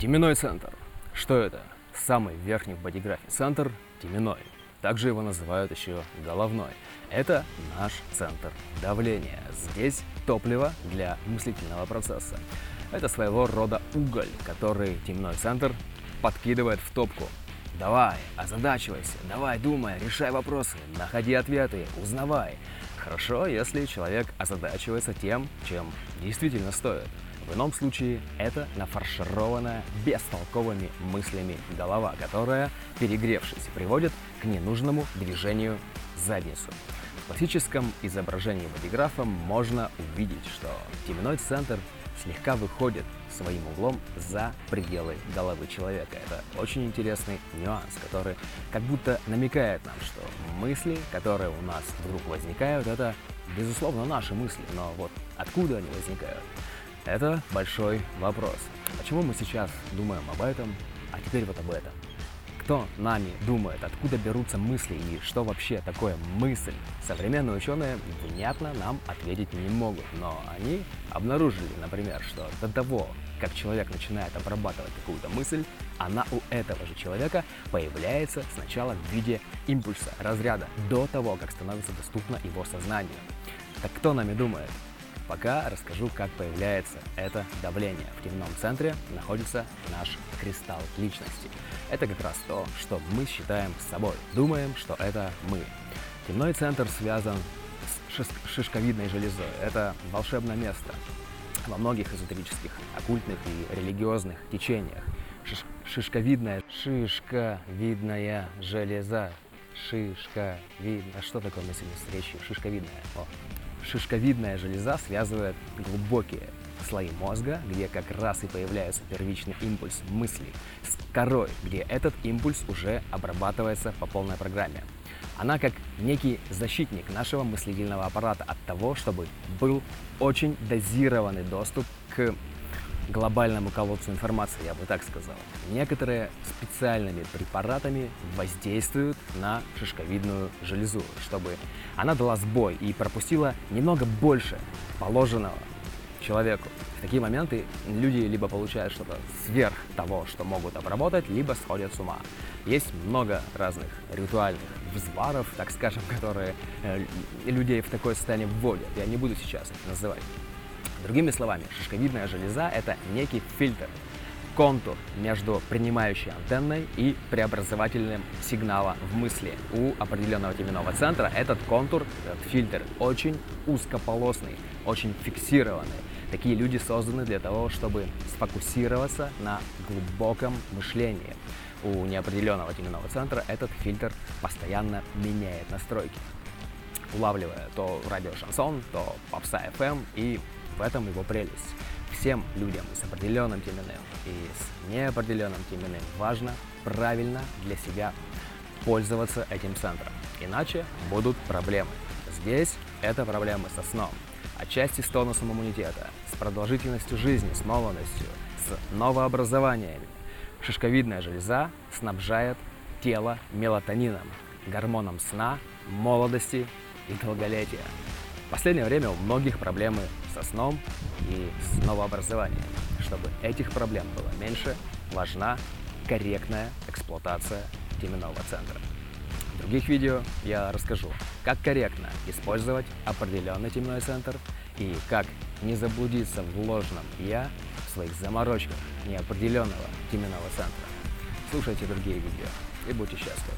Теменной центр. Что это? Самый верхний в бодиграфе центр – теменной. Также его называют еще головной. Это наш центр давления. Здесь топливо для мыслительного процесса. Это своего рода уголь, который теменной центр подкидывает в топку. Давай, озадачивайся, давай думай, решай вопросы, находи ответы, узнавай. Хорошо, если человек озадачивается тем, чем действительно стоит. В ином случае это нафаршированная бестолковыми мыслями голова, которая, перегревшись, приводит к ненужному движению задницу. В классическом изображении бодиграфа можно увидеть, что теменной центр слегка выходит своим углом за пределы головы человека. Это очень интересный нюанс, который как будто намекает нам, что мысли, которые у нас вдруг возникают, это, безусловно, наши мысли, но вот откуда они возникают? Это большой вопрос. Почему мы сейчас думаем об этом, а теперь вот об этом? Кто нами думает, откуда берутся мысли и что вообще такое мысль? Современные ученые внятно нам ответить не могут, но они обнаружили, например, что до того, как человек начинает обрабатывать какую-то мысль, она у этого же человека появляется сначала в виде импульса, разряда, до того, как становится доступно его сознанию. Так кто нами думает? Пока расскажу, как появляется это давление. В темном центре находится наш кристалл личности. Это как раз то, что мы считаем собой. Думаем, что это мы. Темной центр связан с шишковидной железой. Это волшебное место во многих эзотерических, оккультных и религиозных течениях. Шиш шишковидная, шишковидная железа. Шишка, видно. Что такое с речью? Шишковидная. О, Шишковидная железа связывает глубокие слои мозга, где как раз и появляется первичный импульс мысли, с корой, где этот импульс уже обрабатывается по полной программе. Она как некий защитник нашего мыслительного аппарата от того, чтобы был очень дозированный доступ к глобальному колодцу информации, я бы так сказал. Некоторые специальными препаратами воздействуют на шишковидную железу, чтобы она дала сбой и пропустила немного больше положенного человеку. В такие моменты люди либо получают что-то сверх того, что могут обработать, либо сходят с ума. Есть много разных ритуальных взваров, так скажем, которые э, людей в такое состояние вводят. Я не буду сейчас их называть. Другими словами, шишковидная железа – это некий фильтр, контур между принимающей антенной и преобразовательным сигнала в мысли. У определенного теменного центра этот контур, этот фильтр, очень узкополосный, очень фиксированный. Такие люди созданы для того, чтобы сфокусироваться на глубоком мышлении. У неопределенного теменного центра этот фильтр постоянно меняет настройки, улавливая то радио шансон, то попса FM и в этом его прелесть. Всем людям с определенным теменным и с неопределенным теменным важно правильно для себя пользоваться этим центром. Иначе будут проблемы. Здесь это проблемы со сном, отчасти с тонусом иммунитета, с продолжительностью жизни, с молодостью, с новообразованиями. Шишковидная железа снабжает тело мелатонином, гормоном сна, молодости и долголетия. Последнее время у многих проблемы со сном и с новообразованием. Чтобы этих проблем было меньше, важна корректная эксплуатация теменного центра. В других видео я расскажу, как корректно использовать определенный теменной центр и как не заблудиться в ложном «я» в своих заморочках неопределенного теменного центра. Слушайте другие видео и будьте счастливы.